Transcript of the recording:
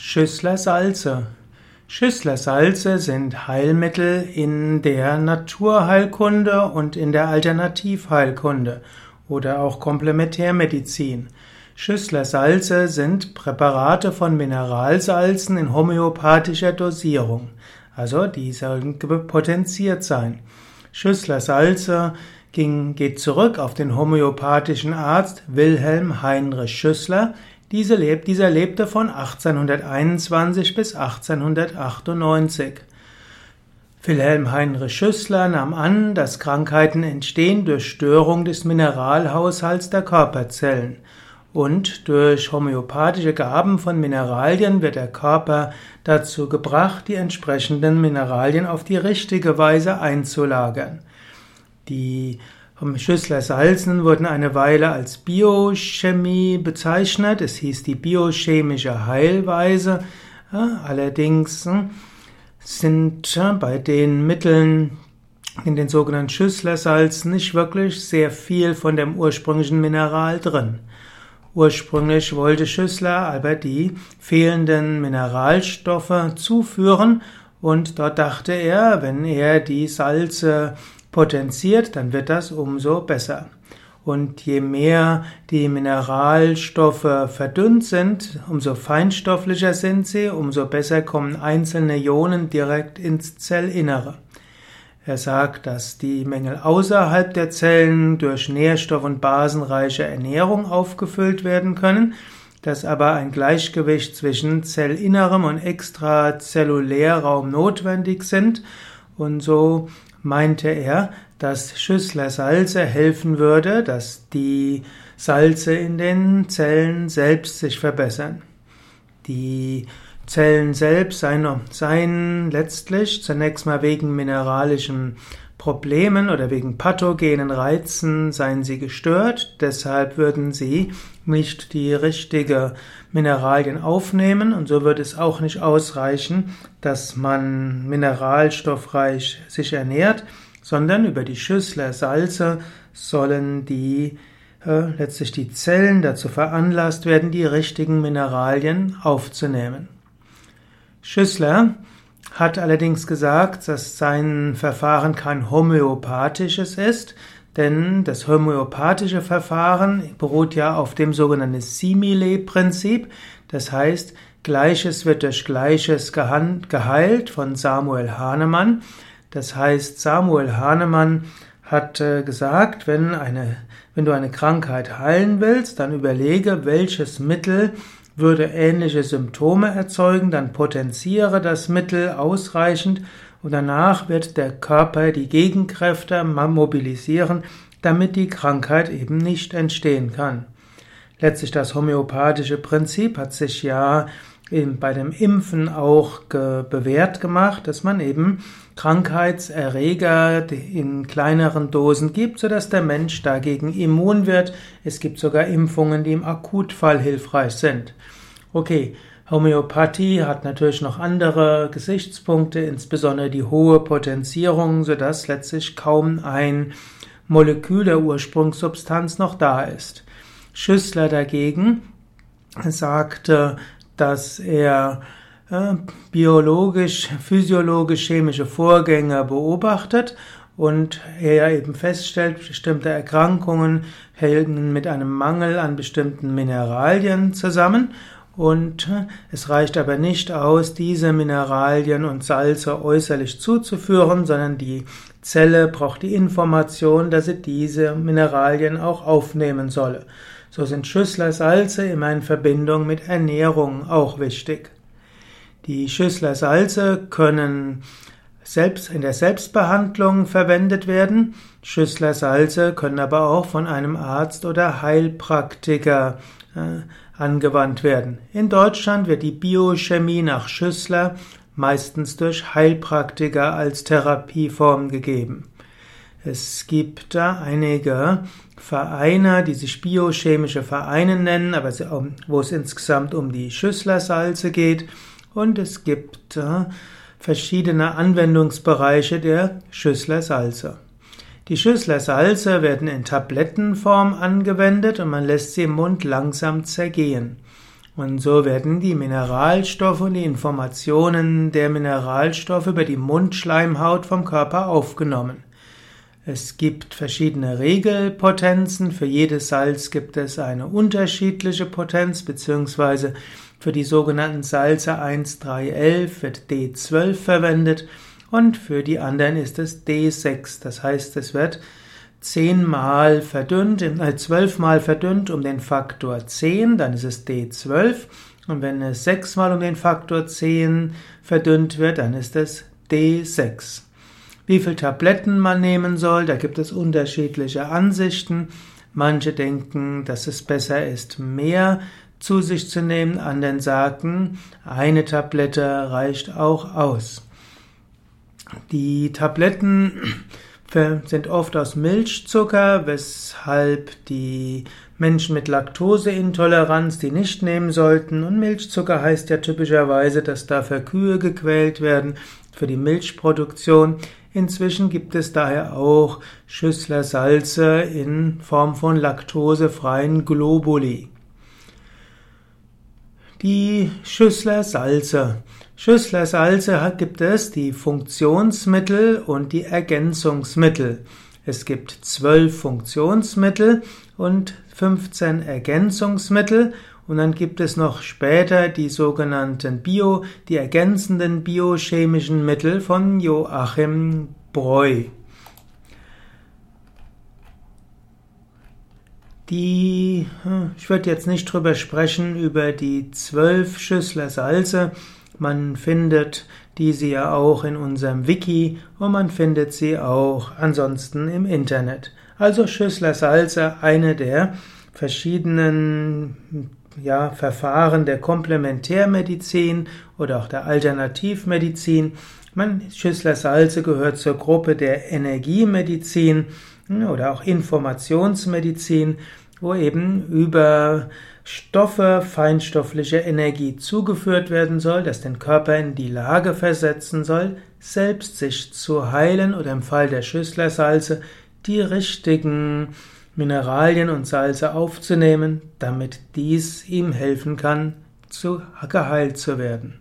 Schüssler-Salze. Schüssler-Salze sind Heilmittel in der Naturheilkunde und in der Alternativheilkunde oder auch Komplementärmedizin. Schüssler-Salze sind Präparate von Mineralsalzen in homöopathischer Dosierung. Also die sollen potenziert sein. Schüssler-Salze ging, geht zurück auf den homöopathischen Arzt Wilhelm Heinrich Schüssler, diese lebt, dieser lebte von 1821 bis 1898. Wilhelm Heinrich Schüssler nahm an, dass Krankheiten entstehen durch Störung des Mineralhaushalts der Körperzellen. Und durch homöopathische Gaben von Mineralien wird der Körper dazu gebracht, die entsprechenden Mineralien auf die richtige Weise einzulagern. Die vom Schüssler Salzen wurden eine Weile als Biochemie bezeichnet. Es hieß die biochemische Heilweise. Allerdings hm, sind bei den Mitteln in den sogenannten Schüssler-Salzen nicht wirklich sehr viel von dem ursprünglichen Mineral drin. Ursprünglich wollte Schüssler aber die fehlenden Mineralstoffe zuführen und dort dachte er, wenn er die Salze potenziert, dann wird das umso besser. Und je mehr die Mineralstoffe verdünnt sind, umso feinstofflicher sind sie, umso besser kommen einzelne Ionen direkt ins Zellinnere. Er sagt, dass die Mängel außerhalb der Zellen durch nährstoff- und basenreiche Ernährung aufgefüllt werden können, dass aber ein Gleichgewicht zwischen Zellinnerem und Extrazellulärraum notwendig sind und so meinte er, dass Schüssler Salze helfen würde, dass die Salze in den Zellen selbst sich verbessern. Die Zellen selbst seien, seien letztlich zunächst mal wegen mineralischen Problemen oder wegen pathogenen Reizen seien sie gestört, deshalb würden sie nicht die richtige Mineralien aufnehmen und so wird es auch nicht ausreichen, dass man mineralstoffreich sich ernährt, sondern über die Schüssler Salze sollen die äh, letztlich die Zellen dazu veranlasst werden, die richtigen Mineralien aufzunehmen. Schüssler hat allerdings gesagt, dass sein Verfahren kein homöopathisches ist, denn das homöopathische Verfahren beruht ja auf dem sogenannten Simile-Prinzip, das heißt, Gleiches wird durch Gleiches geheilt von Samuel Hahnemann. Das heißt, Samuel Hahnemann hat äh, gesagt, wenn, eine, wenn du eine Krankheit heilen willst, dann überlege, welches Mittel würde ähnliche Symptome erzeugen, dann potenziere das Mittel ausreichend und danach wird der Körper die Gegenkräfte mobilisieren, damit die Krankheit eben nicht entstehen kann. Letztlich das homöopathische Prinzip hat sich ja bei dem Impfen auch bewährt gemacht, dass man eben Krankheitserreger in kleineren Dosen gibt, sodass der Mensch dagegen immun wird. Es gibt sogar Impfungen, die im Akutfall hilfreich sind. Okay, Homöopathie hat natürlich noch andere Gesichtspunkte, insbesondere die hohe Potenzierung, sodass letztlich kaum ein Molekül der Ursprungssubstanz noch da ist. Schüssler dagegen sagte, dass er äh, biologisch, physiologisch, chemische Vorgänge beobachtet und er eben feststellt, bestimmte Erkrankungen hängen mit einem Mangel an bestimmten Mineralien zusammen und es reicht aber nicht aus, diese Mineralien und Salze äußerlich zuzuführen, sondern die Zelle braucht die Information, dass sie diese Mineralien auch aufnehmen solle. So sind Schüssler Salze immer in Verbindung mit Ernährung auch wichtig. Die Schüssler Salze können selbst in der Selbstbehandlung verwendet werden. Schüssler Salze können aber auch von einem Arzt oder Heilpraktiker äh, angewandt werden. In Deutschland wird die Biochemie nach Schüssler meistens durch Heilpraktiker als Therapieform gegeben. Es gibt da einige Vereine, die sich biochemische Vereine nennen, aber wo es insgesamt um die Schüsslersalze geht. Und es gibt äh, verschiedene Anwendungsbereiche der Schüsslersalze. Die Schüssler Salze werden in Tablettenform angewendet und man lässt sie im Mund langsam zergehen. Und so werden die Mineralstoffe und die Informationen der Mineralstoffe über die Mundschleimhaut vom Körper aufgenommen. Es gibt verschiedene Regelpotenzen. Für jedes Salz gibt es eine unterschiedliche Potenz, beziehungsweise für die sogenannten Salze 1, 3, 11 wird D12 verwendet und für die anderen ist es D6. Das heißt, es wird zehnmal verdünnt, äh, zwölfmal verdünnt um den Faktor 10, dann ist es D12. Und wenn es sechsmal um den Faktor 10 verdünnt wird, dann ist es D6 wie viel Tabletten man nehmen soll. Da gibt es unterschiedliche Ansichten. Manche denken, dass es besser ist, mehr zu sich zu nehmen. Anderen sagen, eine Tablette reicht auch aus. Die Tabletten sind oft aus Milchzucker, weshalb die Menschen mit Laktoseintoleranz die nicht nehmen sollten. Und Milchzucker heißt ja typischerweise, dass dafür Kühe gequält werden für die Milchproduktion. Inzwischen gibt es daher auch Schüssler Salze in Form von laktosefreien Globuli. Die Schüssler Salze. Schüssler Salze gibt es die Funktionsmittel und die Ergänzungsmittel. Es gibt zwölf Funktionsmittel und 15 Ergänzungsmittel und dann gibt es noch später die sogenannten Bio, die ergänzenden biochemischen Mittel von Joachim Breu. Die, hm, ich würde jetzt nicht drüber sprechen, über die zwölf Schüssler Salze. Man findet diese ja auch in unserem Wiki und man findet sie auch ansonsten im Internet. Also Schüssler Salze, eine der verschiedenen ja, Verfahren der Komplementärmedizin oder auch der Alternativmedizin. Man, Schüssler Salze gehört zur Gruppe der Energiemedizin oder auch Informationsmedizin, wo eben über Stoffe feinstoffliche Energie zugeführt werden soll, das den Körper in die Lage versetzen soll, selbst sich zu heilen oder im Fall der Schüsslersalze die richtigen Mineralien und Salze aufzunehmen, damit dies ihm helfen kann, zu geheilt zu werden.